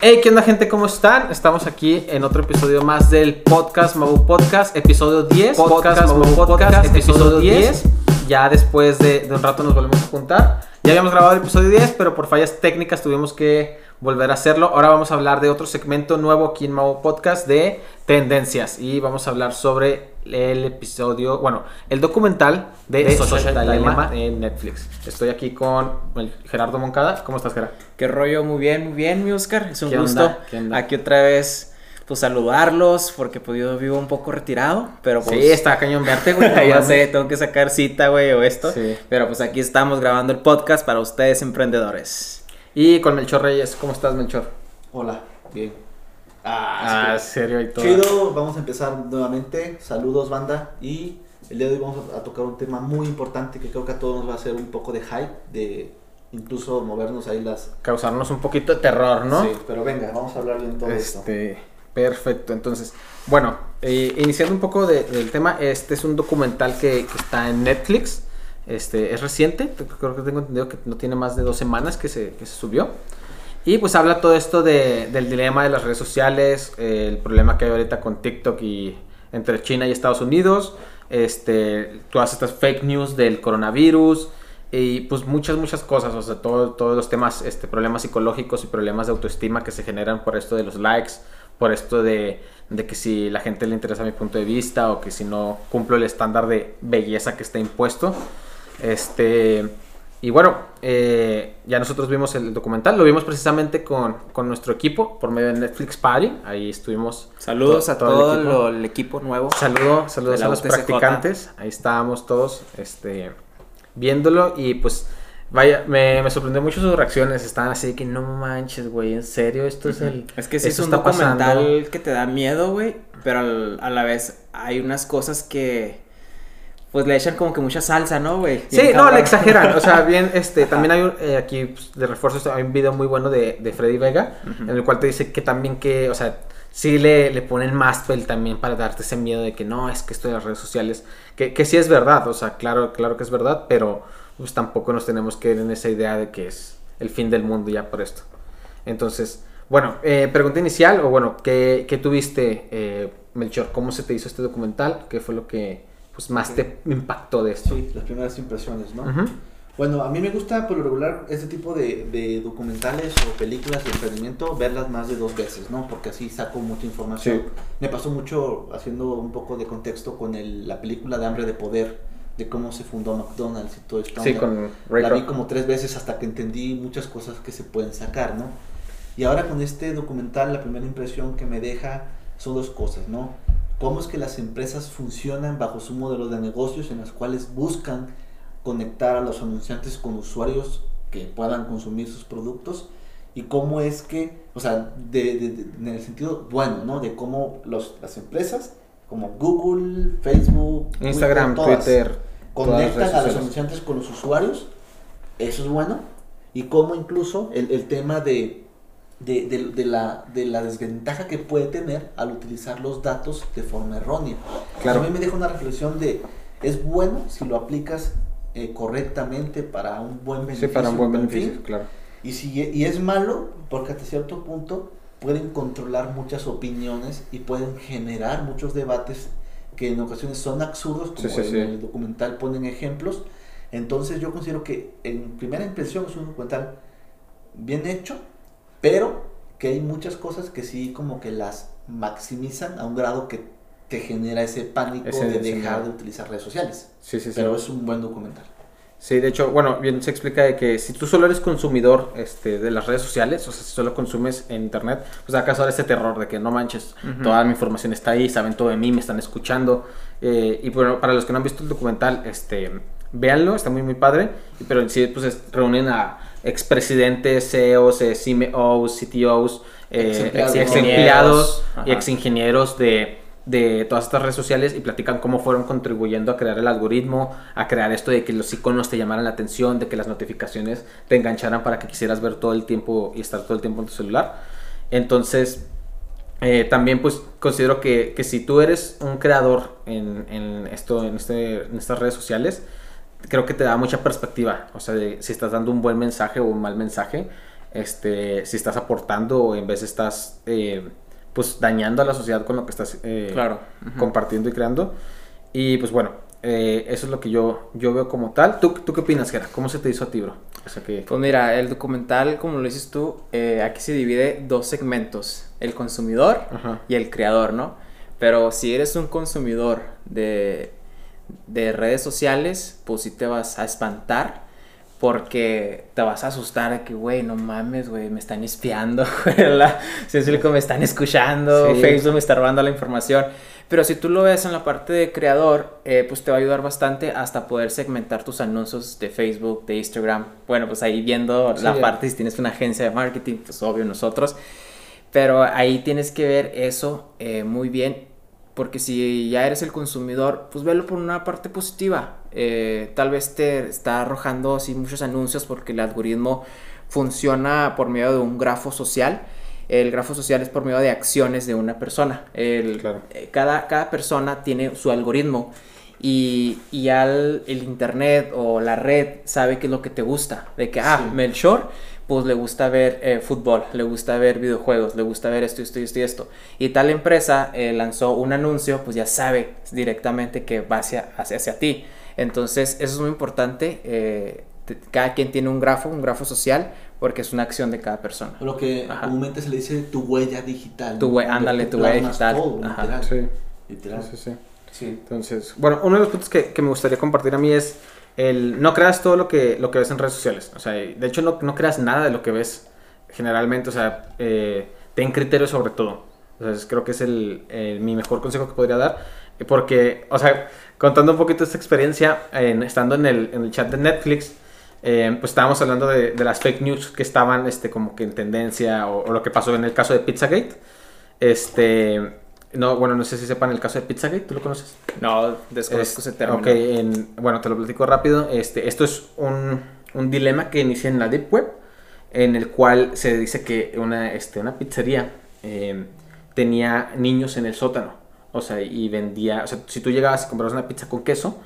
Hey, ¿qué onda gente? ¿Cómo están? Estamos aquí en otro episodio más del podcast Mabu Podcast, episodio 10. Podcast, Mabu Podcast, episodio 10. Ya después de, de un rato nos volvemos a juntar. Ya habíamos grabado el episodio 10, pero por fallas técnicas tuvimos que volver a hacerlo. Ahora vamos a hablar de otro segmento nuevo aquí en Mabu Podcast de tendencias. Y vamos a hablar sobre el episodio, bueno, el documental de, De Social, Social Dilemma Dilemma. en Netflix. Estoy aquí con el Gerardo Moncada. ¿Cómo estás, Gerardo? ¿Qué rollo? Muy bien, muy bien, mi Oscar. Es un ¿Qué gusto onda? ¿Qué onda? aquí otra vez, pues saludarlos, porque pues yo vivo un poco retirado, pero pues... Sí, está cañón verte, güey. ya sé, tengo que sacar cita, güey, o esto. Sí. Pero pues aquí estamos grabando el podcast para ustedes emprendedores. Y con Melchor Reyes, ¿cómo estás, Melchor? Hola, bien. Ah, Ah, serio y todo. Chido, vamos a empezar nuevamente. Saludos, banda. Y el día de hoy vamos a, tocar un tema muy importante que creo que a todos nos va a hacer un poco de hype, de incluso movernos ahí las. Causarnos un poquito de terror, ¿no? Sí, pero venga, vamos a hablar bien todo esto. Este, perfecto. Entonces, bueno, eh, iniciando un poco de- del tema, este es un documental que, que está en Netflix. Este, es reciente, creo que tengo entendido que no tiene más de dos semanas que se, que se subió. Y pues habla todo esto de- del dilema de las redes sociales, eh, el problema que hay ahorita con TikTok y entre China y Estados Unidos, este, todas estas fake news del coronavirus y pues muchas, muchas cosas, o sea, todo- todos los temas, este, problemas psicológicos y problemas de autoestima que se generan por esto de los likes, por esto de, de que si la gente le interesa mi punto de vista o que si no cumplo el estándar de belleza que está impuesto. Este, y bueno, eh, ya nosotros vimos el documental, lo vimos precisamente con, con nuestro equipo por medio de Netflix Party, ahí estuvimos. Saludos a todo, el el, equipo. lo- el equipo nuevo. Saludo, saludos a los practicantes, ahí estábamos todos este, viéndolo y pues vaya, me, me sorprendió mucho sus reacciones, estaban así de que no manches, güey, en serio, esto es el... Es que sí es un está pasando". documental que te da miedo, güey, pero al- a la vez hay unas cosas que pues le echan como que mucha salsa, ¿no, güey? Sí, no, cabrón. le exageran. O sea, bien, este, también hay un, eh, aquí pues, de refuerzos, hay un video muy bueno de, de Freddy Vega, en el cual te dice que también que, o sea, sí le, le ponen más pel también para darte ese miedo de que no, es que esto de las redes sociales, que, que sí es verdad, o sea, claro, claro que es verdad, pero pues tampoco nos tenemos que ir en esa idea de que es el fin del mundo ya por esto. Entonces, bueno, eh, pregunta inicial, o bueno, ¿qué, qué tuviste, eh, Melchor? ¿Cómo se te hizo este documental? ¿Qué fue lo que pues, más te impactó de esto? Sí, las primeras impresiones, ¿no? Ujú. Bueno, a mí me gusta por lo regular este tipo de, de documentales o películas de emprendimiento, verlas más de dos veces, ¿no? Porque así saco mucha información. Sí. Me pasó mucho haciendo un poco de contexto con el- la película de Hambre de Poder, de cómo se fundó McDonald's y todo esto. Sí, con Ray La vi como tres veces hasta que entendí muchas cosas que se pueden sacar, ¿no? Y ahora con este documental, la primera impresión que me deja son dos cosas, ¿no? Cómo es que las empresas funcionan bajo su modelo de negocios en las cuales buscan conectar a los anunciantes con usuarios que puedan consumir sus productos y cómo es que, o sea, de, de- de- en el sentido bueno, ¿no? De cómo los, las empresas como Google, Facebook, Instagram, Twitter, todas, conectan a los anunciantes con los usuarios, eso es bueno, y cómo incluso el, el tema de, de, de- de la, de la desventaja que puede tener al utilizar los datos de forma errónea. Claro. A mí me deja una reflexión de, es bueno si lo aplicas eh, correctamente para un buen Sí, beneficio. para un buen fin, beneficio, claro. y, si, y es malo porque hasta cierto punto pueden controlar muchas opiniones y pueden generar muchos debates que en ocasiones son absurdos, como Sí, sí, en sí. el documental ponen ejemplos. Entonces yo considero que en primera impresión es un documental bien hecho, pero que hay muchas cosas que sí como que las maximizan a un grado que te genera ese pánico Ese- de dejar de utilizar redes sociales. Sí, sí, sí. Pero es un buen documental. Sí, de hecho, bueno, bien se explica de que si tú solo eres consumidor este, de las redes sociales, o sea, si solo consumes en internet, pues acaso ahora ese terror de que no manches, toda mi información está ahí, saben todo de mí, me están escuchando. eh, y bueno, para los que no han visto el documental, este, véanlo, está muy, muy padre. Pero en sí, pues es- reúnen a expresidentes, CEOs, eh, CMOs, CTOs, eh, Ex-empleados. ex empleados y ex ingenieros de, de todas estas redes sociales y platican cómo fueron contribuyendo a crear el algoritmo, a crear esto de que los iconos te llamaran la atención, de que las notificaciones te engancharan para que quisieras ver todo el tiempo y estar todo el tiempo en tu celular. Entonces, eh, también pues considero que, que si tú eres un creador en, en esto, en, este, en estas redes sociales, creo que te da mucha perspectiva. O sea, de si estás dando un buen mensaje o un mal mensaje. este, si estás aportando o en vez estás, eh, pues, dañando a la sociedad con lo que estás eh, Claro. Ujú. compartiendo y creando. Y pues bueno, eh, eso es lo que yo, yo veo como tal. ¿Tú, ¿Tú qué opinas, Gera? ¿Cómo se te hizo a ti, bro? O sea que... Pues mira, el documental, como lo dices tú, eh, aquí se divide dos segmentos, el consumidor Ajá. y el creador, ¿no? Pero si eres un consumidor de, de redes sociales, pues sí te vas a espantar porque te vas a asustar de que, güey, no mames, güey, me están espiando, la- si es me están escuchando, Sí. Facebook me está robando la información. Pero si tú lo ves en la parte de creador, eh, pues te va a ayudar bastante hasta poder segmentar tus anuncios de Facebook, de Instagram. Bueno, pues ahí viendo Sí, la parte, si tienes una agencia de marketing, pues obvio nosotros. Pero ahí tienes que ver eso eh, muy bien, porque si ya eres el consumidor, pues velo por una parte positiva. Eh, tal vez te está arrojando así muchos anuncios porque el algoritmo funciona por medio de un grafo social. El grafo social es por medio de acciones de una persona. El, Claro. eh, cada, cada persona tiene su algoritmo y, y ya el, el internet o la red sabe qué es lo que te gusta. De que, ah, Sí. Melchor, pues le gusta ver eh, fútbol, le gusta ver videojuegos, le gusta ver esto, esto, esto y esto. Y tal empresa eh, lanzó un anuncio, pues ya sabe directamente que va hacia, hacia, hacia ti. Entonces, eso es muy importante. eh, te- cada quien tiene un grafo, un grafo social, porque es una acción de cada persona. Lo que Ajá. comúnmente se le dice tu huella digital. Tu ¿no? hue- Donde ándale, tu huella digital. todo, Ajá. literal, Sí, literal. sí, sí. Sí. Entonces, bueno, uno de los puntos que, que me gustaría compartir a mí es no creas todo lo que, lo que ves en redes sociales. O sea, de hecho no, no creas nada de lo que ves generalmente. O sea, eh, ten criterio sobre todo. O sea, es- creo que es el, mi mejor consejo que podría dar. Porque, o sea, contando un poquito esta experiencia, en- estando en el, en el chat de Netflix, eh, pues estábamos hablando de, de las fake news que estaban este, como que en tendencia o, o lo que pasó en el caso de Pizzagate. Este, no, bueno, no sé si sepan el caso de Pizzagate, ¿tú lo conoces? No, desconozco Es- ese término. ok, en- bueno, te lo platico rápido. Este, esto es un, un dilema que inicia en la Deep Web, en el cual se dice que una, este, una pizzería eh, tenía niños en el sótano. O sea, y vendía, o sea, si tú llegabas y comprabas una pizza con queso,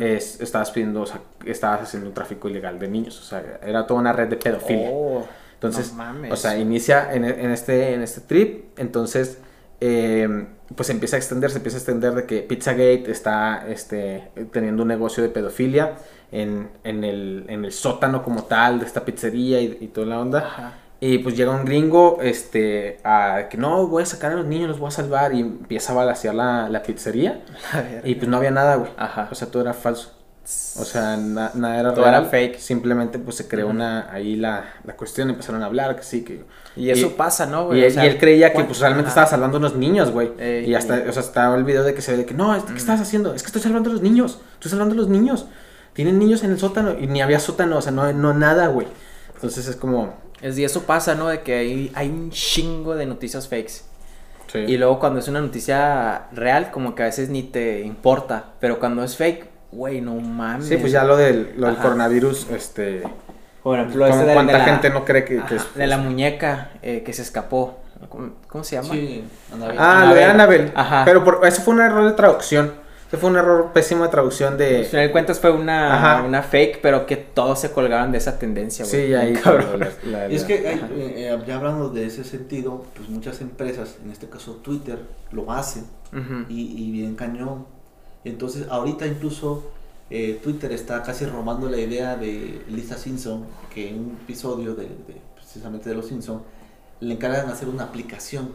es- estabas pidiendo, o sea, estabas haciendo un tráfico ilegal de niños. O sea, era toda una red de pedofilia. Oh, Entonces, no mames. o sea, inicia en, en este, en este trip, entonces, eh, pues empieza a extender, se empieza a extender de que Pizzagate está este, teniendo un negocio de pedofilia en, en, el, en el sótano como tal de esta pizzería y, y toda la onda. Ajá. Y pues llega un gringo este, a que no, voy a sacar a los niños, los voy a salvar y empieza a balasear la, la pizzería La y pues no había nada, güey. Ajá. O sea, todo era falso. O sea, na- nada era Todo real. era fake. Simplemente pues se creó Ujú. una ahí la, la cuestión, empezaron a hablar que sí, que... Y eso y- pasa, ¿no, Y, güey? él, O sea, y él creía que ¿cuán- pues realmente Ajá. estaba salvando a unos niños, güey. Ey, y hasta, y- o sea, estaba el video de que se ve de que no, ¿qué estás haciendo? Es que estoy salvando a los niños. Estoy salvando a los niños. Tienen niños en el sótano y ni había sótano, o sea, no, no nada, güey. Entonces es como... Es, y eso pasa, ¿no? De que hay, hay un chingo de noticias fakes. Sí. Y luego cuando es una noticia real, como que a veces ni te importa. Pero cuando es fake, güey, no mames. Sí, pues ya lo del, lo del coronavirus, este... Por ejemplo, ¿cómo- ese de, ¿Cuánta de la- gente no cree que, que es... de la muñeca eh, que se escapó. ¿Cómo, cómo se llama? Sí, Anabel. Ah, lo de. Annabelle. Ajá. Pero por, eso fue un error de traducción. Eso fue un error pésimo de traducción Al de... final de cuentas fue una, una fake, pero que todos se colgaron de esa tendencia, güey. Sí, ahí... Cabrón. la- la- Y es que hay, eh, eh, ya hablando de ese sentido, pues muchas empresas, en este caso Twitter, lo hacen y, y bien cañón. Entonces, ahorita incluso eh, Twitter está casi robando la idea de Lisa Simpson, que en un episodio de, de- precisamente de Los Simpson le encargan hacer una aplicación.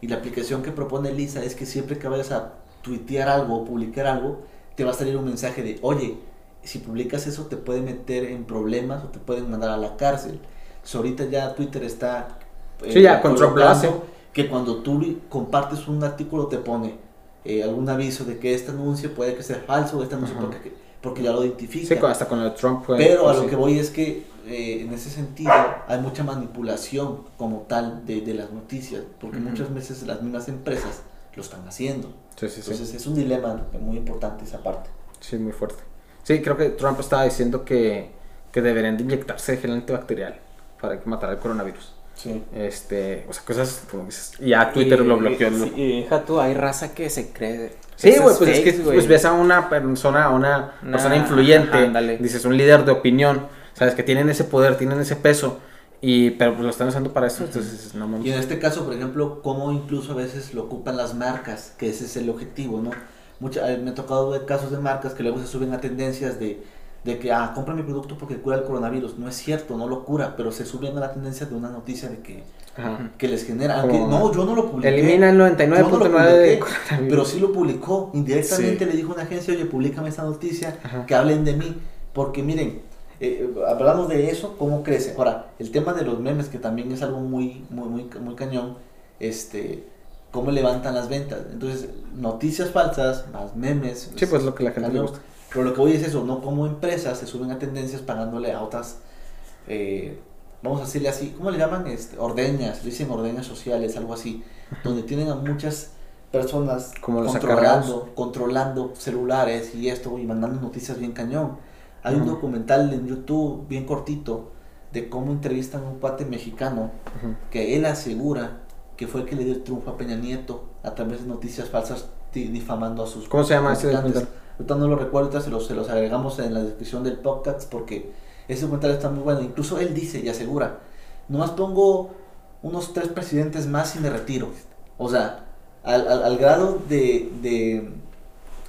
Y la aplicación que propone Lisa es que siempre que vayas a tuitear algo o publicar algo, te va a salir un mensaje de, oye, si publicas eso te puede meter en problemas o te pueden mandar a la cárcel. So, ahorita ya Twitter está... eh, Sí, ya, con Trump lo hace. colocando que cuando tú compartes un artículo te pone eh, algún aviso de que este anuncio puede que sea falso este anuncio porque, porque ya lo identifica. Sí, hasta con el Trump fue... Pero a fue lo que voy es que eh, en ese sentido hay mucha manipulación como tal de, de las noticias, porque muchas veces las mismas empresas lo están haciendo. Sí, sí, sí. Entonces es un dilema muy importante esa parte. Sí, muy fuerte. Sí, creo que Trump estaba diciendo que, que deberían de inyectarse gel antibacterial para matar al coronavirus. Sí. Este, o sea, cosas como dices. Y ya Twitter Y- lo bloqueó. Y, lo- sí, y deja tú, hay raza que se cree. Sí, güey, pues es que pues ves a una persona, a una persona influyente, ándale. dices un líder de opinión, sabes que tienen ese poder, tienen ese peso Y, pero pues lo están usando para eso, entonces no mames. Y en este caso, por ejemplo, cómo incluso a veces lo ocupan las marcas, que ese es el objetivo, ¿no? Mucha, eh, me ha tocado ver casos de marcas que luego se suben a tendencias de, de que, ah, compra mi producto porque cura el coronavirus. No es cierto, no lo cura, pero se suben a la tendencia de una noticia de que, Ajá. que les genera. Aunque, no, yo no lo publiqué. Elimina el Yo no lo 99.9 de publiqué, pero sí lo publicó. Indirectamente Sí. le dijo a una agencia, oye, públicame esta noticia, Ajá. que hablen de mí. Porque miren, eh, hablamos de eso, cómo crece. Ahora, el tema de los memes, que también es algo muy, muy, muy, muy cañón, este, cómo levantan las ventas. Entonces, noticias falsas, más memes. Sí, pues lo que la gente le gusta. Pero lo que voy es eso, no como empresas se suben a tendencias pagándole a otras, eh, vamos a decirle así, ¿cómo le llaman? Este, ordeñas, le dicen ordeñas sociales, algo así, donde tienen a muchas personas Como controlando, controlando celulares y esto y mandando noticias bien cañón. Hay un documental en YouTube bien cortito de cómo entrevistan a un cuate mexicano que él asegura que fue el que le dio el triunfo a Peña Nieto a través de noticias falsas di- difamando a sus ¿Cómo se llama ese documental? Ahorita no lo recuerdo, se los, se los agregamos en la descripción del podcast porque ese documental está muy bueno. Incluso él dice y asegura, nomás pongo unos tres presidentes más y me retiro. O sea, al, al- al grado de, de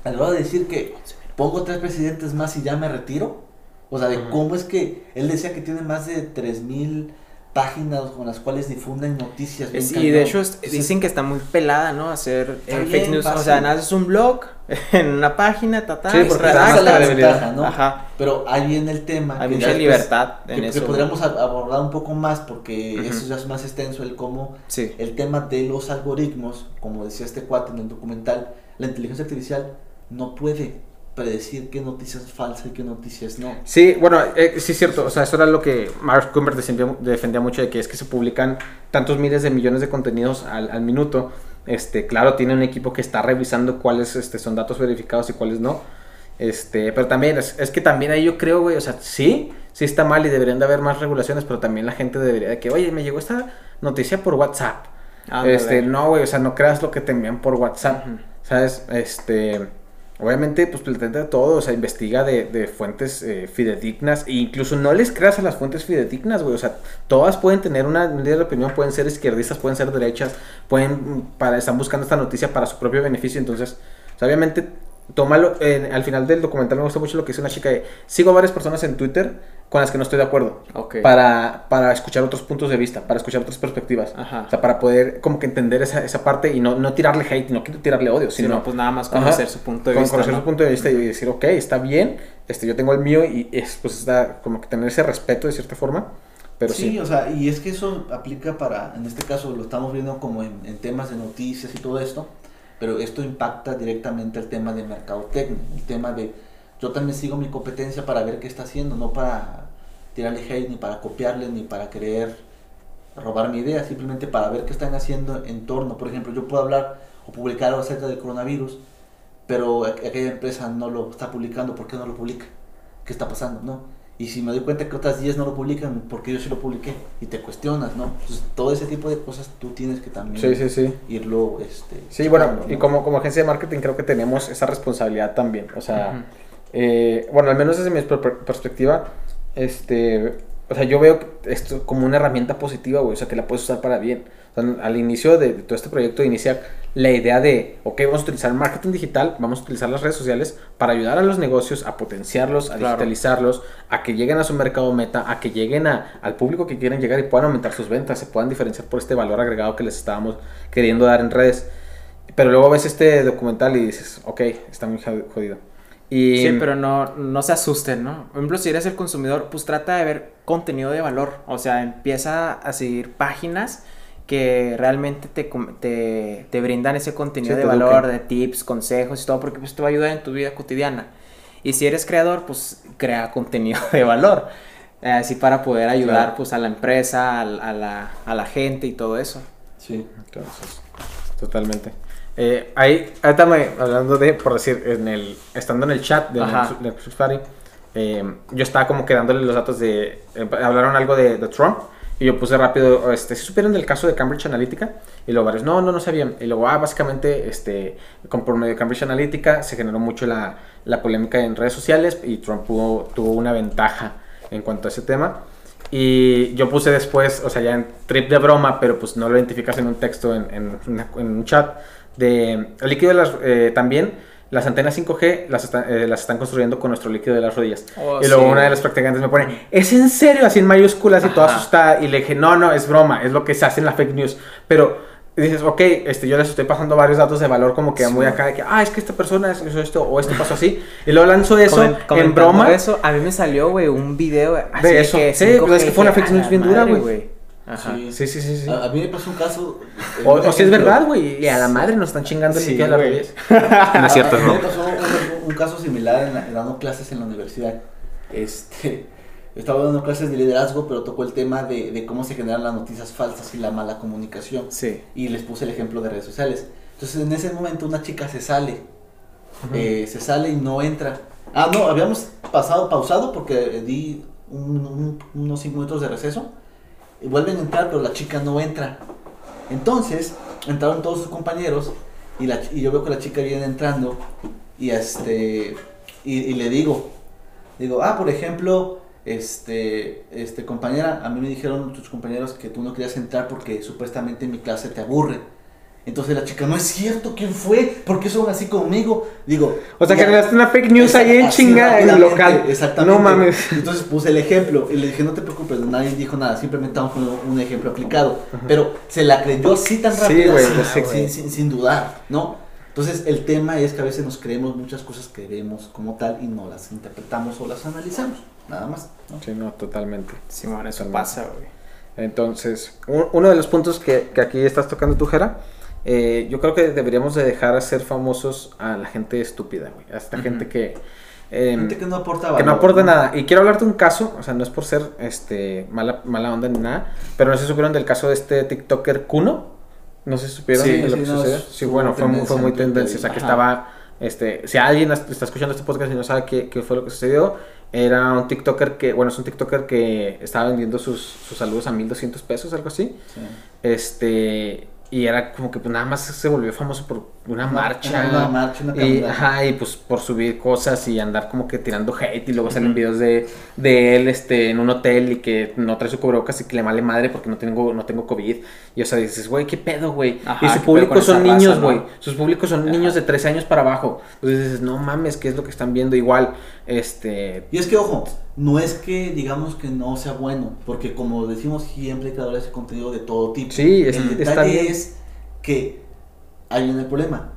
al grado de decir que pongo tres presidentes más y ya me retiro. O sea, de cómo es que él decía que tiene más de 3000 páginas con las cuales difunden noticias. Es- y cañón. de hecho es- Entonces, dicen que está muy pelada, ¿no? Hacer Está eh, fake news. O sea, naces un blog en una página, ta, ta, Sí, y porque redactas. esa es la ventaja, ¿no? Ajá. Pero ahí viene el tema. Hay que mucha libertad en que, que eso. podríamos a- abordar un poco más porque eso ya es más extenso, el cómo Sí. el tema de los algoritmos, como decía este cuate en el documental, la inteligencia artificial no puede predecir qué noticias es falsa y qué noticias no. Sí, bueno, eh, sí es cierto, o sea, eso era lo que Mark Zuckerberg defendía, defendía mucho de que es que se publican tantos miles de millones de contenidos al, al minuto. Este, claro, tiene un equipo que está revisando cuáles este, son datos verificados y cuáles no. Este, pero también es, es que también ahí yo creo, güey, o sea, sí, sí está mal y deberían de haber más regulaciones, pero también la gente debería de que, oye, me llegó esta noticia por WhatsApp. Este, no, güey, o sea, no creas lo que te envían por WhatsApp. ¿Sabes? Este. Obviamente, pues de todo, o sea, investiga de, de fuentes eh, fidedignas, e incluso no les creas a las fuentes fidedignas, güey, o sea, todas pueden tener una líder de opinión, pueden ser izquierdistas, pueden ser derechas, pueden, para, están buscando esta noticia para su propio beneficio, entonces, obviamente, tómalo, eh, al final del documental me gusta mucho lo que dice una chica de, sigo a varias personas en Twitter con las que no estoy de acuerdo, Ok. para, para escuchar otros puntos de vista, para escuchar otras perspectivas, Ajá. o sea, para poder como que entender esa, esa parte y no, no tirarle hate, no quiero tirarle odio, Si sino no, pues nada más conocer Ajá. su punto de con vista. conocer ¿no? su punto de vista y decir, ok, está bien, este, yo tengo el mío y es, pues está como que tener ese respeto de cierta forma, pero sí. sí, o sea, y es que eso aplica para, en este caso lo estamos viendo como en, en temas de noticias y todo esto, pero esto impacta directamente el tema de mercadotecnia, el tema de, yo también sigo mi competencia para ver qué está haciendo, no para tirarle hate, ni para copiarle, ni para querer robar mi idea, simplemente para ver qué están haciendo en torno. Por ejemplo, yo puedo hablar o publicar algo acerca del coronavirus, pero aqu- aquella empresa no lo está publicando, ¿por qué no lo publica? ¿Qué está pasando? ¿No? Y si me doy cuenta que otras 10 no lo publican, porque yo sí lo publiqué? Y te cuestionas, ¿no? Entonces, todo ese tipo de cosas tú tienes que también Sí, sí, sí. irlo, este... Sí, bueno, y como, como agencia de marketing creo que tenemos esa responsabilidad también. O sea, eh, bueno, al menos desde mi per- per- perspectiva, este, o sea, yo veo esto como una herramienta positiva, güey, o sea, que la puedes usar para bien. O sea, al inicio de, todo este proyecto inicia la idea de, ok, vamos a utilizar marketing digital, vamos a utilizar las redes sociales para ayudar a los negocios a potenciarlos, a Claro. digitalizarlos, a que lleguen a su mercado meta, a que lleguen a, al público que quieren llegar y puedan aumentar sus ventas, se puedan diferenciar por este valor agregado que les estábamos queriendo dar en redes. Pero luego ves este documental y dices, ok, está muy jod- jodido. Y, Sí, pero no, no se asusten, ¿no? Por ejemplo, si eres el consumidor, pues trata de ver contenido de valor. O sea, empieza a seguir páginas que realmente te, te, te brindan ese contenido Sí, de valor, de tips, consejos y todo, porque pues te va a ayudar en tu vida cotidiana. Y si eres creador, pues crea contenido de valor. eh, Así para poder ayudar Claro. pues a la empresa, a, la, a la gente y todo eso. Sí. Entonces, totalmente. Eh, ahí, ahorita me- hablando de, por decir, en el, estando en el chat de. Netflix- Party, eh, yo estaba como que dándole los datos de, eh, hablaron algo de, de Trump, y yo puse rápido, este, ¿se supieron del caso de Cambridge Analytica? Y luego varios, no, no, no sabían. Y luego, ah, básicamente, este, con, por medio de Cambridge Analytica se generó mucho la, la polémica en redes sociales y Trump tuvo una ventaja en cuanto a ese tema. Y yo puse después, o sea, ya en trip de broma, pero pues no lo identificas en un texto, en, en, un chat, de líquido de las, eh, también, las antenas 5G las, está- eh, las están construyendo con nuestro líquido de las rodillas. Oh, y luego sí. una de las practicantes me pone, ¿es en serio? Así en mayúsculas y toda asustada. Y le dije, no, no, es broma, es lo que se hace en la fake news. Pero dices, ok, este, yo les estoy pasando varios datos de valor como que Sí. muy acá, de que, ah, es que esta persona hizo esto o esto pasó así. Y luego lanzo eso Comen- en broma. Eso, a mí me salió, güey, un video así De eso. que Sí, 5G, pues es que fue una fake "A news bien dura, güey". Ajá. Sí. Sí, sí, sí. A, a mí me pasó un caso. eh, O, si es verdad, güey, y a la madre nos están chingando el Sí, las güey. rodillas. No es cierto, A- a mí me pasó un, un caso similar en la- dando clases en la universidad. Este, estaba dando clases de liderazgo, pero tocó el tema de, de cómo se generan las noticias falsas y la mala comunicación. Sí. Y les puse el ejemplo de redes sociales. Entonces, en ese momento, una chica se sale. eh, se sale y no entra. Ah, no, habíamos pasado, pausado porque di un- un- unos 5 minutos de receso. Y vuelven a entrar, pero la chica no entra. Entonces, entraron todos sus compañeros y, la, y yo veo que la chica viene entrando y este y, le digo, digo, ah, por ejemplo, este, este compañera, a mí me dijeron tus compañeros que tú no querías entrar porque supuestamente en mi clase te aburre. Entonces la chica, no es cierto, ¿quién fue? ¿Por qué son así conmigo? Digo, O sea, generaste una fake news ahí en Así chinga en el local. Exactamente. No mames. Entonces puse el ejemplo y le dije, no te preocupes, nadie dijo nada, simplemente estamos poniendo un ejemplo aplicado. Pero se la creyó así tan Sí, rápido, güey, sin, pues sí, sin- güey. sin- sin dudar, ¿no? Entonces el tema es que a veces nos creemos muchas cosas que vemos como tal y no las interpretamos o las analizamos, nada más. ¿no? Sí, no, totalmente. Simón, eso Totalmente. pasa, güey. Entonces, un- uno de los puntos que, que aquí estás tocando tú, Jera, eh, yo creo que deberíamos de dejar hacer famosos a la gente estúpida, güey. A esta gente que... em, Gente que no aporta que valor. no aporta nada. Y quiero hablarte de un caso, o sea, no es por ser este mala, mala onda ni nada, pero no sé si supieron del caso de este TikToker Kuno. No sé si supieron Sí, de lo sí, que no, sucedió. Sí, bueno, fue, muy- fue tendencia muy tendencia. O sea, que ajá. estaba, este, si alguien est- está escuchando este podcast y no sabe qué, qué fue lo que sucedió, era un TikToker que, bueno, es un TikToker que estaba vendiendo sus, sus saludos a 1200 pesos, algo así. Sí. Este, y era como que pues nada más se volvió famoso por una, marcha. Una marcha, una Y, ajá, y pues por subir cosas y andar como que tirando hate y luego salen videos de, de él este, en un hotel y que no trae su cubrebocas y que le vale madre porque no tengo, no tengo COVID. Y o sea, dices, güey, ¿qué pedo, güey? Y ¿qué su público son raza, niños, no? güey. Sus públicos son niños de 13 años para abajo. Entonces dices, no mames, ¿qué es lo que están viendo? Igual, este... Y es que, ojo, no es que digamos que no sea bueno, porque como decimos siempre hay creadores de contenido de todo tipo. Sí, es- el detalle bien. es que viene el problema,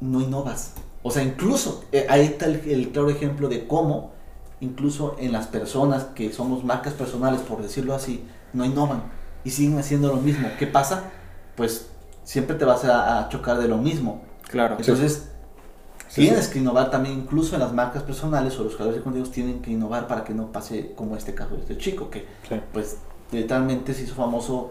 no innovas. O sea, incluso eh, ahí está el, el claro ejemplo de cómo, incluso en las personas que somos marcas personales, por decirlo así, no innovan y siguen haciendo lo mismo. ¿Qué pasa? Pues siempre te vas a, a chocar de lo mismo. Claro. Entonces, Sí, tienes que innovar también, incluso en las marcas personales o los creadores de contenidos tienen que innovar para que no pase como este caso de este chico, que Sí. pues literalmente se hizo famoso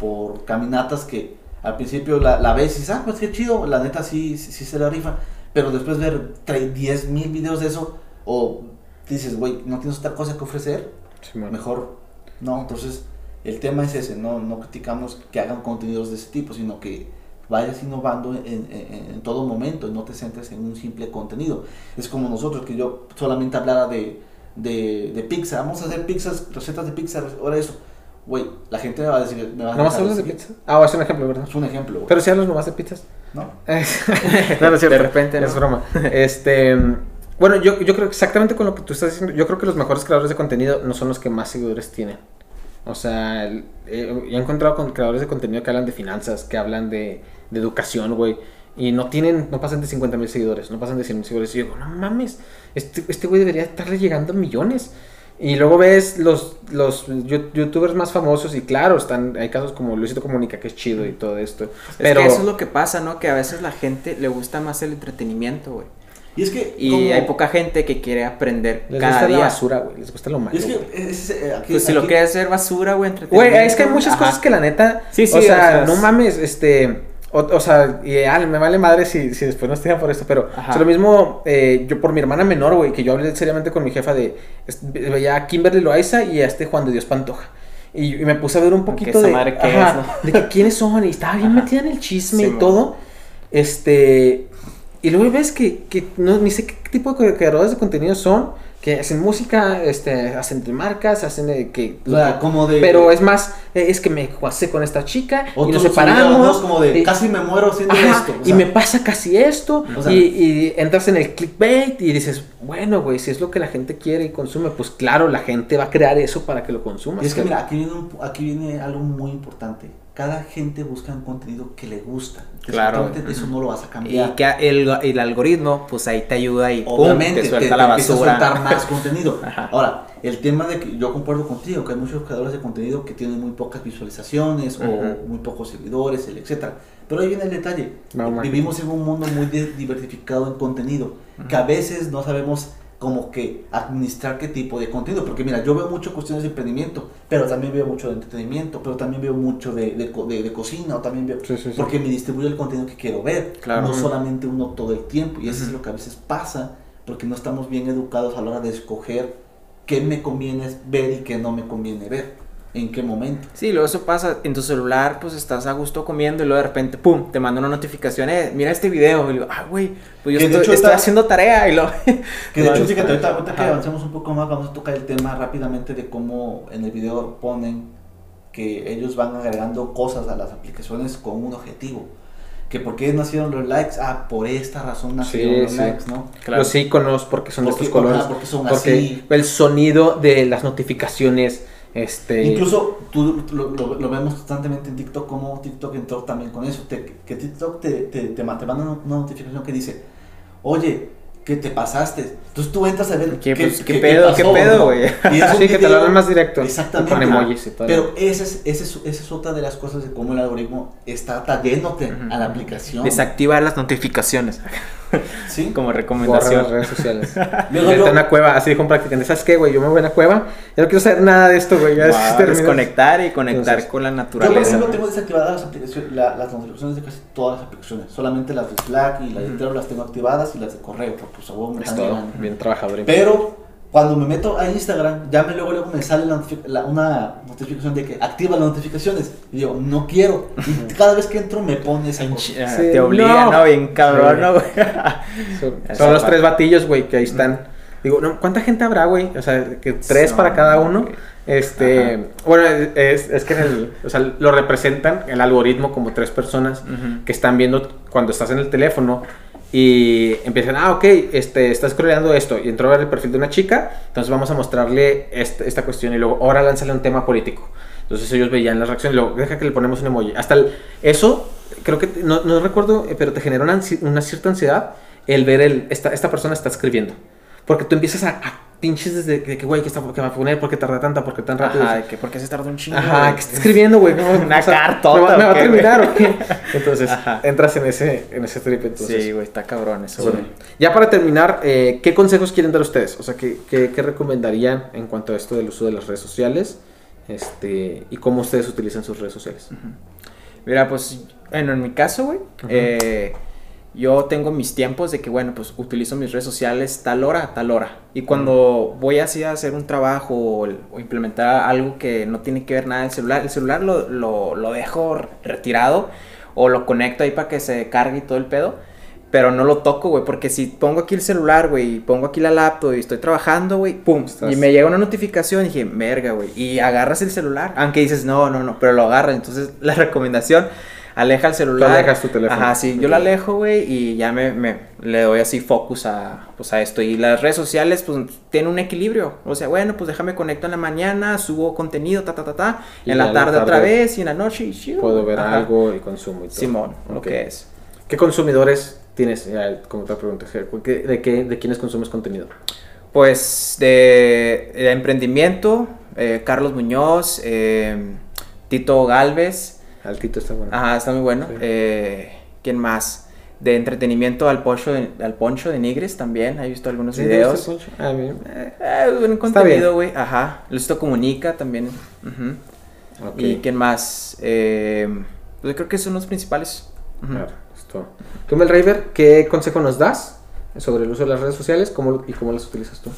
por caminatas que al principio la, la ves y dices, ah, pues qué chido, la neta sí, sí, sí se la rifa, pero después ver 10 mil videos de eso, o dices, güey, no tienes otra cosa que ofrecer, mejor no. Entonces, el tema es ese, no, no criticamos que hagan contenidos de ese tipo, sino que vayas innovando en, en- en todo momento y no te centres en un simple contenido. Es como nosotros, que yo solamente hablara de, de, de pizza, vamos a hacer pizzas, recetas de pizza, ahora eso. Güey, la gente me va a decir, me va a ¿Nomás hablas de pizza? Ah, es un ejemplo, ¿verdad? Es un ejemplo, güey. Pero si hablas nomás de pizzas. ¿no? no, no es cierto. De repente, ¿no? Es broma. Este. Bueno, yo, yo creo que exactamente con lo que tú estás diciendo. Yo creo que los mejores creadores de contenido no son los que más seguidores tienen. O sea, el- eh, he encontrado con creadores de contenido que hablan de finanzas, que hablan de, de educación, güey. Y no tienen, no pasan de 50 mil seguidores, no pasan de 100 mil seguidores. Y yo digo, no mames, este este güey debería estarle llegando a millones. Y luego ves los, los youtubers más famosos y claro, están, hay casos como Luisito Comunica, que es chido y todo esto. Es Pero que eso es lo que pasa, ¿no? Que a veces la gente le gusta más el entretenimiento, güey. Y es que... Y como- hay poca gente que quiere aprender les cada gusta día. la basura, güey. Les gusta lo malo. Y es que... es- eh, aquí- Pues si lo quieres hacer basura, güey, entretenimiento. Güey, es que hay muchas ajá. cosas que la neta. Sí, sí, o sea, o sea, no es- mames, este. O, o sea, y, ah, me vale madre si, si después no estoy por esto, pero Ajá. o sea, lo mismo eh, yo por mi hermana menor, güey, que yo hablé seriamente con mi jefa de. es- Veía a Kimberly Loaiza y a este Juan de Dios Pantoja. Y, y me puse a ver un poquito esa de. madre qué ajá, es, ¿no? de que quiénes son. Y estaba bien Ajá. metida en el chisme Sí, y todo. Este. Y luego ves que, que no, ni sé qué tipo de creadores de contenido son, que hacen música, este, hacen de marcas, hacen eh, que, O sea, como de- pero es más, eh, es que me casé con esta chica y nos videos, separamos. ¿no? Como de y- casi me muero haciendo Ajá, esto. o y sea, me pasa casi esto, O sea- y, y entras en el clickbait y dices, bueno, güey, si es lo que la gente quiere y consume, pues claro, la gente va a crear eso para que lo consuma. Y es que mira, aquí viene, un- aquí viene algo muy importante. Cada gente busca un contenido que le gusta. Claro. Eso no lo vas a Y cambiar. que el, el algoritmo, pues ahí te ayuda y pum, Obviamente, te suelta la empieza basura. a soltar más contenido. Ajá. Ahora, el tema de que yo concuerdo contigo, que hay muchos creadores de contenido que tienen muy pocas visualizaciones Ujú. o muy pocos seguidores, etcétera. Pero ahí viene el detalle. No. Vivimos en un mundo muy di- diversificado en contenido, que a veces no sabemos como que administrar qué tipo de contenido, porque mira, yo veo mucho cuestiones de emprendimiento, pero también veo mucho de entretenimiento, pero también veo mucho de, de, de- de cocina, o también veo, Sí, sí, sí. porque me distribuyo el contenido que quiero ver, Claro. no solamente uno todo el tiempo, y eso es lo que a veces pasa, porque no estamos bien educados a la hora de escoger qué me conviene ver y qué no me conviene ver, en qué momento. Sí, luego eso pasa en tu celular, pues estás a gusto comiendo y luego de repente, pum, te manda una notificación, eh, mira este video. Y digo, ah, güey, pues yo de estoy, hecho estoy está- haciendo tarea y lo. Que de hecho, fíjate, ahorita, ahorita que avancemos un poco más, vamos a tocar el tema rápidamente de cómo en el video ponen que ellos van agregando cosas a las aplicaciones con un objetivo. Que por qué nacieron los likes, ah, por esta razón nacieron Sí, los sí. likes, ¿no? Claro. Los iconos, porque son de Porque- estos colores. porque son porque así. el sonido de las notificaciones, este... Incluso tú lo, vemos constantemente en TikTok, como TikTok entró también con eso, te- que TikTok te, te, te, ma- te manda una notificación que dice, oye, que te pasaste. Entonces tú entras a ver ¿Qué, pues, qué pedo, qué pedo, ¿no? güey? Un Sí, que te lo video- dan más directo. Exactamente. Con emojis y todo. Pero esa es, esa, es, esa es otra de las cosas de cómo el algoritmo está trayéndote Ujú. a la aplicación. Desactivar las notificaciones ¿Sí? como Borra recomendación. las redes sociales. Luego yo- a una cueva, así dijo un practicante. ¿Sabes qué, güey? Yo me voy a una cueva. Yo no quiero saber nada de esto, güey. Ya Wow, desconectar y conectar Entonces, con la Yo, por naturaleza. ejemplo, tengo desactivadas las, aplicaciones, la- las notificaciones de casi todas las aplicaciones. Solamente las de Slack y las de. Trello las tengo activadas y las de correo, porque pues a huevo me Es están trabajador. Pero cuando me meto a Instagram, ya me luego, luego me sale la notifi- la- una notificación de que activa las notificaciones. Y digo, no quiero. Y cada vez que entro me pone esa cosa. Ah, Sí, te obliga, no. ¿no? Bien cabrón, Sí. ¿no, güey? Son, los tres batillos, güey, que ahí están. Digo, no, ¿cuánta gente habrá, güey? O sea, que tres Son, para cada uno. güey. Este, Ajá. bueno, es, es que en el, o sea, lo representan el algoritmo como tres personas que están viendo cuando estás en el teléfono y empiezan, ah, ok, este, estás scrolleando esto y entró a ver el perfil de una chica, entonces vamos a mostrarle este- esta cuestión y luego ahora lánzale un tema político. Entonces ellos veían las reacciones y luego deja que le ponemos un emoji. Hasta el- eso, creo que, no, no recuerdo, eh, pero te genera una, una cierta ansiedad el ver el, esta, esta persona está escribiendo. Porque tú empiezas a, a pinches desde que, que, güey, ¿qué, está, qué va a poner? ¿Por qué tarda tanta? ¿Por qué tan rápido? Ajá, que ¿por qué se tarda un chingo? Ajá, güey? que está escribiendo, güey. Una O sea, cartota, ¿Me va, me va ¿o a terminar o qué? Entonces, Ajá. entras en ese, en ese trip. Entonces, Sí, güey, está cabrón eso, bueno, güey. ya para terminar, eh, ¿qué consejos quieren dar ustedes? O sea, ¿qué, qué, qué recomendarían en cuanto a esto del uso de las redes sociales? Este, y cómo ustedes utilizan sus redes sociales. Mira, pues, bueno, en mi caso, güey, eh, yo tengo mis tiempos de que, bueno, pues utilizo mis redes sociales tal hora a tal hora. Y cuando voy así a hacer un trabajo o, o implementar algo que no tiene que ver nada del celular, el celular lo, lo, lo dejo retirado o lo conecto ahí para que se cargue y todo el pedo. Pero no lo toco, güey, porque si pongo aquí el celular, güey, y pongo aquí la laptop y estoy trabajando, güey, pum, Estás- y me llega una notificación y dije, verga, güey, y agarras el celular, aunque dices, no, no, no, pero lo agarras, entonces la recomendación, aleja el celular. Tú alejas tu teléfono. Ajá, sí, yo lo alejo, güey, y ya me, me- le doy así focus a, pues, a esto. Y las redes sociales, pues, tienen un equilibrio. O sea, bueno, pues déjame conecto en la mañana, subo contenido, ta, ta, ta, ta. Y en la tarde otra vez y en la noche y shiu. Puedo ver Ajá. algo y consumo y todo. Simón, lo que es. ¿Qué consumidores tienes? Ya, como otra pregunta. ¿qué- ¿De, qué, ¿De quiénes consumes contenido? Pues de, de emprendimiento, eh, Carlos Muñoz, eh, Tito Galvez. Altito está bueno. Ajá, está muy bueno. Sí. Eh, ¿Quién más? De entretenimiento al poncho de, al poncho de Nigris también. He visto algunos ¿Sí, videos. poncho? Ah, bien. Eh, eh, buen contenido, güey. Ajá. Luisito Comunica también. Ujú. Ok. ¿Y quién más? Eh, pues creo que son los principales. Ujú. Claro, esto. Tú, Mel Raver, ¿qué consejo nos das sobre el uso de las redes sociales cómo, y cómo las utilizas tú?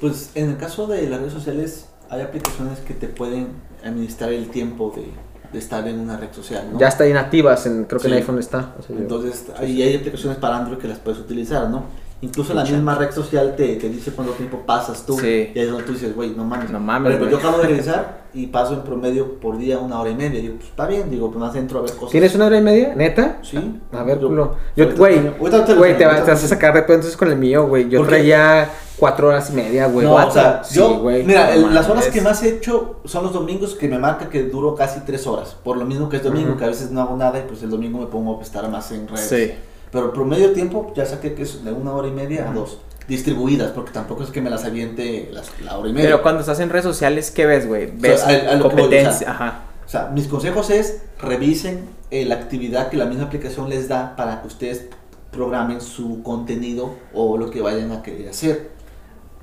Pues en el caso de las redes sociales, hay aplicaciones que te pueden administrar el tiempo de, de estar en una red social, ¿no? Ya está inactivas, en, creo que en Sí. iPhone está. o sea, yo- Entonces, ahí hay aplicaciones para Android que las puedes utilizar, ¿no? Incluso la misma red social te, te dice cuánto tiempo pasas tú. Sí. Y ahí es donde tú dices, güey, no mames. No mames, güey. yo acabo de regresar y paso en promedio por día una hora y media. Digo, pues está bien, digo, pues más entro a ver cosas. ¿Tienes una hora y media? ¿Neta? Sí. A ver, Yo- culo. Yo, güey, güey, te, vas- a sacar de entonces con el mío, güey. Yo traía cuatro horas y media, güey. No, o sea, Sí, yo, güey. mira, no las horas que más he hecho son los domingos que me marca que duro casi tres horas. Por lo mismo que es domingo, que a veces no hago nada y pues el domingo me pongo a estar más en redes. Sí. Pero el promedio de tiempo ya saqué que es de una hora y media a dos. Distribuidas, porque tampoco es que me las aviente las, la hora y media. Pero cuando estás en redes sociales, ¿qué ves, güey? ¿Ves a- a lo que voy, o competencia? sea, Ajá. O sea, mis consejos es revisen eh, la actividad que la misma aplicación les da para que ustedes programen su contenido o lo que vayan a querer hacer.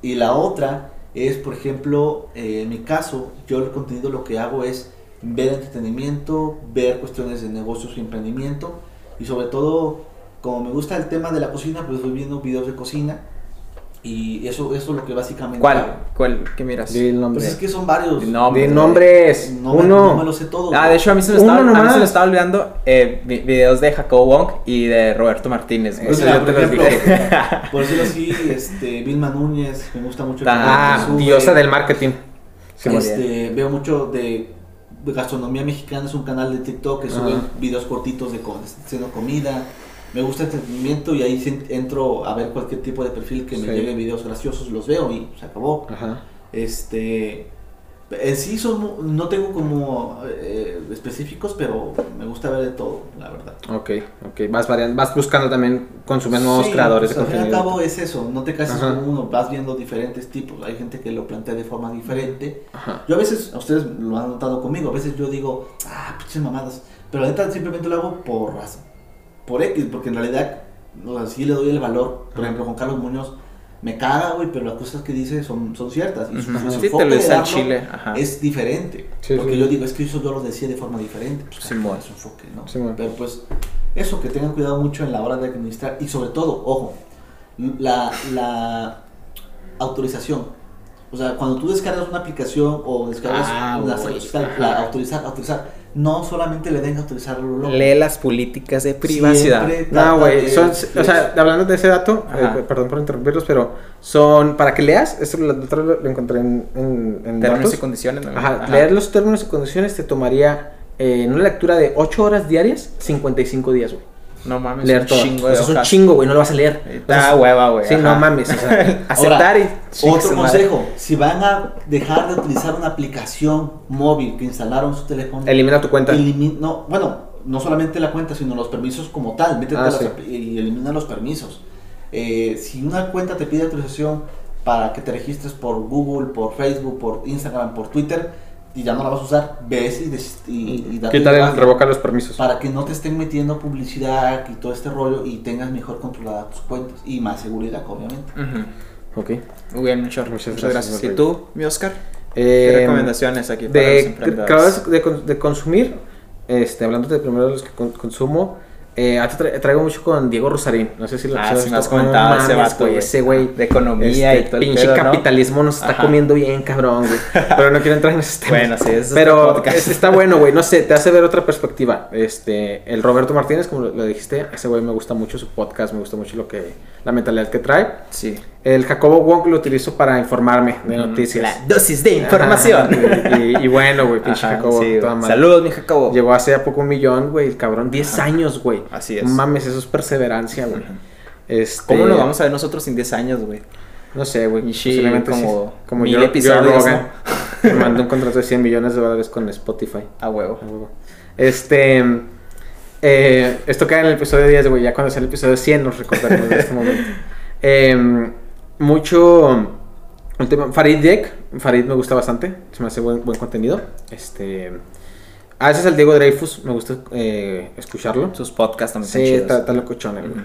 Y la otra es, por ejemplo, eh, en mi caso, yo el contenido lo que hago es ver entretenimiento, ver cuestiones de negocios y emprendimiento y sobre todo, como me gusta el tema de la cocina, pues voy viendo videos de cocina y eso, eso es lo que básicamente hago. ¿Cuál? ¿Cuál? ¿Qué miras? Di el nombre. Pues es que son varios. No, Di nombres. No, me- Uno. no me lo sé todo. Ah, de hecho a mí se me estaba, a mí se me estaba olvidando eh, vi- videos de Jacobo Wong y de Roberto Martínez. Pues Eso mira, yo por te los ejemplo, dije. por decirlo así, este, Vilma Núñez, me gusta mucho. el Ah, diosa del marketing. Sí. Este, veo mucho de, gastronomía mexicana, es un canal de TikTok que sube Ajá. videos cortitos de haciendo comida. Me gusta entretenimiento y ahí entro a ver cualquier tipo de perfil que me Sí. llegue videos graciosos, los veo y se acabó. Ajá. Este, en sí son, no tengo como eh, específicos, pero me gusta ver de todo, la verdad. Ok, ok. Vas, variando, vas buscando también consumir nuevos Sí, creadores pues, de al fin y al cabo es eso, no te cases Ajá. con uno, vas viendo diferentes tipos. Hay gente que lo plantea de forma diferente. Ajá. Yo a veces, a ustedes lo han notado conmigo, a veces yo digo, ah, pinches mamadas. Pero la neta simplemente lo hago por razón, por X, porque en realidad, o sea, sí le doy el valor. Por ejemplo, Juan Carlos Muñoz me caga, güey, pero las cosas que dice son, son ciertas. Y su, Ujú. su Sí, te lo dice al chile. Ajá. es diferente. Sí, porque sí. yo digo, es que eso yo lo decía de forma diferente. Pues, cada quien su enfoque, ¿no? Pero pues, eso, que tengan cuidado mucho en la hora de administrar. Y sobre todo, ojo, la, la autorización. O sea, cuando tú descargas una aplicación o descargas Ah, una güey. la autorizar, autorizar, no solamente le den a autorizar lo loco. Lee las políticas de privacidad. No, güey, son, o sea, hablando de ese dato, eh, perdón por interrumpirlos, pero son, para que leas, esto lo, otro lo, lo encontré en, en, en Términos datos. y condiciones. ¿no? Ajá, leer los términos y condiciones te tomaría eh, en una lectura de 8 horas diarias, 55 días, güey. No mames, Leer un todo. chingo O de sea, es un hojas. chingo, güey, no lo vas a leer. Está sea, hueva, güey. Sí, ajá. no mames, o sea, Aceptar y... Otro madre. consejo, si van a dejar de utilizar una aplicación móvil que instalaron en su teléfono, elimina tu cuenta. Elimi- no, bueno, no solamente la cuenta, sino los permisos como tal. Métete Ah, sí. y elimina los permisos. Eh, si una cuenta te pide autorización para que te registres por Google, por Facebook, por Instagram, por Twitter, y ya no la vas a usar, ves y, des- y, y date revocar los permisos. para que no te estén metiendo publicidad y todo este rollo y tengas mejor controlada tus cuentas y más seguridad, obviamente. Ujú. Ok. Muy bien, muchas, Muchas muchas gracias, gracias. ¿Y tú, mi Oscar? Eh, ¿Qué recomendaciones aquí para los de emprendedores? creadores de, de consumir, este, hablando de primero de los que con- consumo, eh, tra- traigo mucho con Diego Rosarín. No sé si lo Ah, si me has visto. comentado ese vato, güey. Ese güey. De economía este, y todo el pinche pedo, ¿no? capitalismo nos está Ajá. comiendo bien, cabrón, güey. Pero no quiero entrar en esos temas. Bueno, sí, eso es Pero es- está bueno, güey. No sé, te hace ver otra perspectiva. Este, el Roberto Martínez, como lo, lo dijiste, ese güey me gusta mucho su podcast, me gusta mucho lo que, la mentalidad que trae. Sí. El Jacobo Wong lo utilizo para informarme de noticias. La dosis de información. Ajá, y, y bueno, güey, pinche Jacobo. sí, toda güey. madre. Saludos, mi Jacobo. Llegó hace a poco un millón, güey, el cabrón. 10 Ajá. años, güey. Así es. No mames, eso es perseverancia, güey. Este, ¿Cómo nos vamos a ver nosotros en 10 años, güey? No sé, güey. Posiblemente como sí. como mil Joe episodios, Rogan. Me mandó un contrato de 100 millones de dólares con Spotify. A huevo. A huevo. Este. eh, esto cae en el episodio 10, güey. Ya cuando sea el episodio 100 nos recordaremos de este momento. Eh, mucho. El tema, Farid Dek. Farid me gusta bastante. Se me hace buen, buen contenido. Este. A veces el Diego Dreyfus me gusta eh, escucharlo. Sus podcasts también Sí, chidos. está, está locochón, güey. Ujú.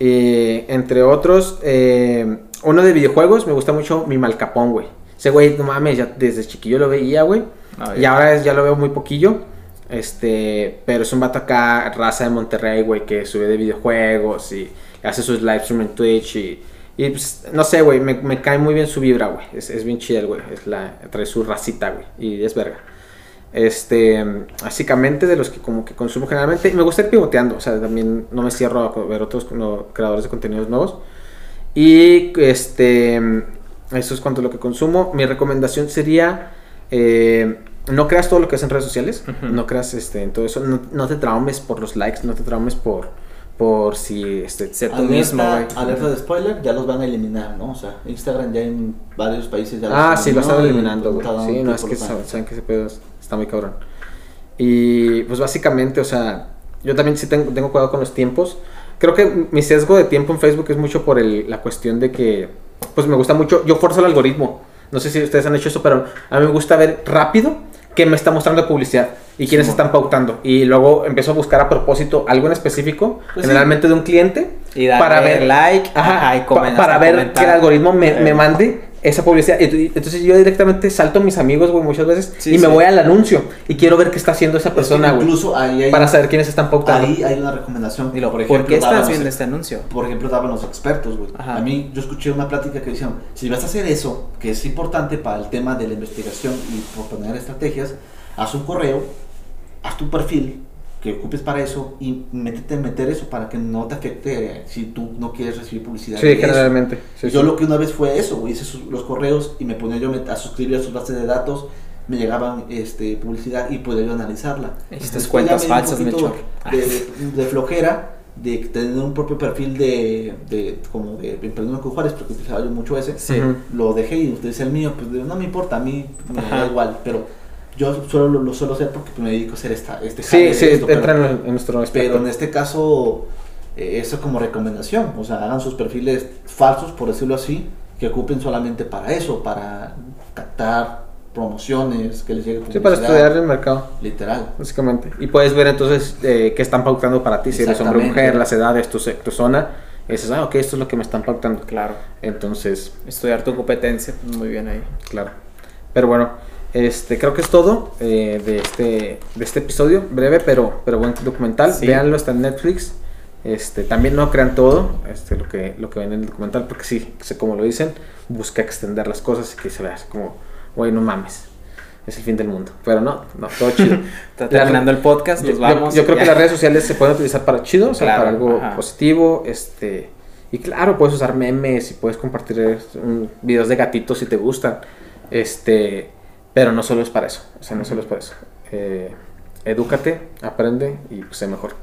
Eh, entre otros, eh, uno de videojuegos, me gusta mucho Mi Malcapón, güey. Ese güey, no mames, ya desde chiquillo lo veía, güey. Ah, y ahora es- ya lo veo muy poquillo. Este, pero es un vato acá, raza de Monterrey, güey, que sube de videojuegos y hace sus live stream en Twitch y, y pues, no sé, güey, me, me cae muy bien su vibra, güey. Es, es bien chido, güey. Es la, trae su racita, güey. Y es verga. Este, básicamente de los que como que consumo generalmente. Y me gusta ir pivoteando, o sea, también no me cierro a ver otros no, creadores de contenidos nuevos. Y este, eso es cuanto a lo que consumo. Mi recomendación sería, eh, no creas todo lo que es en redes sociales, no creas este, en todo eso, no, no te traumes por los likes, no te traumes por, por si... Este, tú Alerta- mismo, güey. Alerta de spoiler, ya los van a eliminar, ¿no? O sea, Instagram ya en varios países ya los Ah, sí, lo están eliminando, güey. Sí, no, es que saben, saben que ese pedo es- está muy cabrón. Y pues básicamente, o sea, yo también sí tengo, tengo cuidado con los tiempos. Creo que mi sesgo de tiempo en Facebook es mucho por el- la cuestión de que, pues me gusta mucho, yo forzo el algoritmo. No sé si ustedes han hecho eso, pero a mí me gusta ver rápido qué me está mostrando publicidad y quiénes Sí, están pautando. Y luego empiezo a buscar a propósito algo en específico, Pues sí. generalmente de un cliente, Y para ver like, Ajá, ajá, y pa- para ver comentar. que el algoritmo me, me mande esa publicidad. Entonces yo directamente salto a mis amigos, güey, muchas veces Sí, y me sí. voy al anuncio y quiero ver qué está haciendo esa Es que persona, güey, incluso ahí hay, para saber quiénes están pautando. ahí hay una recomendación. Dilo, por ¿por, ejemplo, qué daban estás los- viendo este anuncio? Por ejemplo, daban los expertos, güey. Ajá. A mí, yo escuché una plática que decían, si vas a hacer eso, que es importante para el tema de la investigación y proponer estrategias, haz un correo, haz tu perfil que ocupes para eso y métete en meter eso para que no te afecte si tú no quieres recibir publicidad. Sí, generalmente. sí, yo sí. lo que una vez fue eso, hice sus- los correos y me ponía yo a suscribir a sus bases de datos, me llegaban este, publicidad y podía yo analizarla. Estas cuentas me falsas, Melchor. De, de flojera, de tener un propio perfil de, de como de emprendedor con Juárez, porque utilizaba yo mucho ese. Sí. Lo dejé y utilicé el mío, pues no me importa, a mí me da igual, pero yo solo lo, lo suelo hacer porque me dedico a hacer esta, este Sí, sí, esto, pero- entra en, en nuestro pero espectro. en este caso, eh, eso como recomendación. O sea, hagan sus perfiles falsos, por decirlo así, que ocupen solamente para eso, para captar promociones, que les llegue Sí, para estudiar el mercado, Literal. básicamente. Y puedes ver entonces eh, qué están pautando para ti, si eres hombre o mujer, las edades, tu, tu zona. Y dices, ah, ok, esto es lo que me están pautando. Claro. Entonces, Estudiar tu competencia, pues, muy bien ahí. Claro. Pero bueno, este, creo que es todo eh, de, este, de este episodio. Breve, pero, pero buen documental. Sí. Véanlo, está en Netflix. Este, también no crean todo este, lo, que, lo que ven en el documental, porque sí, sí, como lo dicen, busca extender las cosas y que se vea como, güey, no mames, es el fin del mundo. Pero no, no, todo chido. Está terminando el podcast, Yo, nos yo- vamos. yo creo que las redes sociales se pueden utilizar para chido, o sea, Claro, para algo ajá. positivo, este, y claro, puedes usar memes y puedes compartir eh, un- videos de gatitos si te gustan, este, pero no solo es para eso, o sea, no solo es para eso. Eh, edúcate, aprende y pues, sé mejor.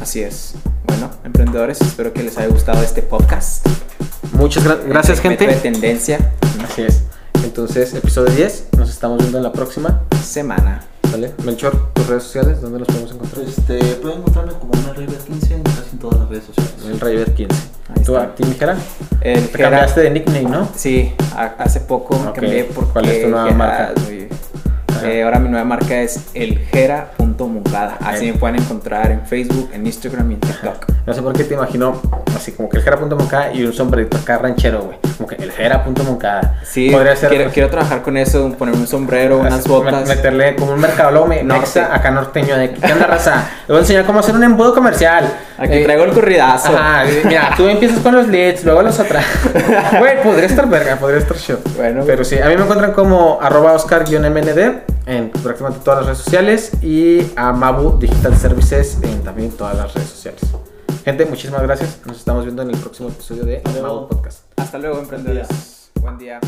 Así es. Bueno, emprendedores, espero que les haya gustado este podcast. Muchas gra- gracias, gente. de tendencia. Así es. Entonces, episodio 10, nos estamos viendo en la próxima. Semana. ¿Vale? Melchor, tus redes sociales, ¿dónde los podemos encontrar? Este, pueden encontrarme como una River 15 en casi en todas las redes sociales. El River 15. Ahí ¿Tú está. a ti, Mijera? El Te Jera- cambiaste de nickname, ¿no? Sí, a- hace poco me cambié porque ¿Cuál es tu nueva Jera- marca? Eh, ahora mi nueva marca es Así me pueden encontrar en Facebook, en Instagram y en TikTok. No sé por qué te imagino así como que el Jera.moncada y un sombrerito acá ranchero, güey. Como que el Jera.moncada. Sí, Podría ser. quiero, quiero trabajar con eso, ponerme un sombrero, unas botas. met- Meterle como un mercadólogo me- Norte. acá norteño de ¿qué onda, raza? Le voy a enseñar cómo hacer un embudo comercial. Aquí Eh, traigo el corridazo. Ajá, mira, tú empiezas con los leads, luego los otros. Güey, podría estar verga, podría estar show. Bueno, Pero sí, a mí me encuentran como arroba oscar-mnd en prácticamente todas las redes sociales y a Mabu Digital Services en también todas las redes sociales. Gente, muchísimas gracias. Nos estamos viendo en el próximo episodio de. Mabu Podcast. Hasta luego, emprendedores. Buen día.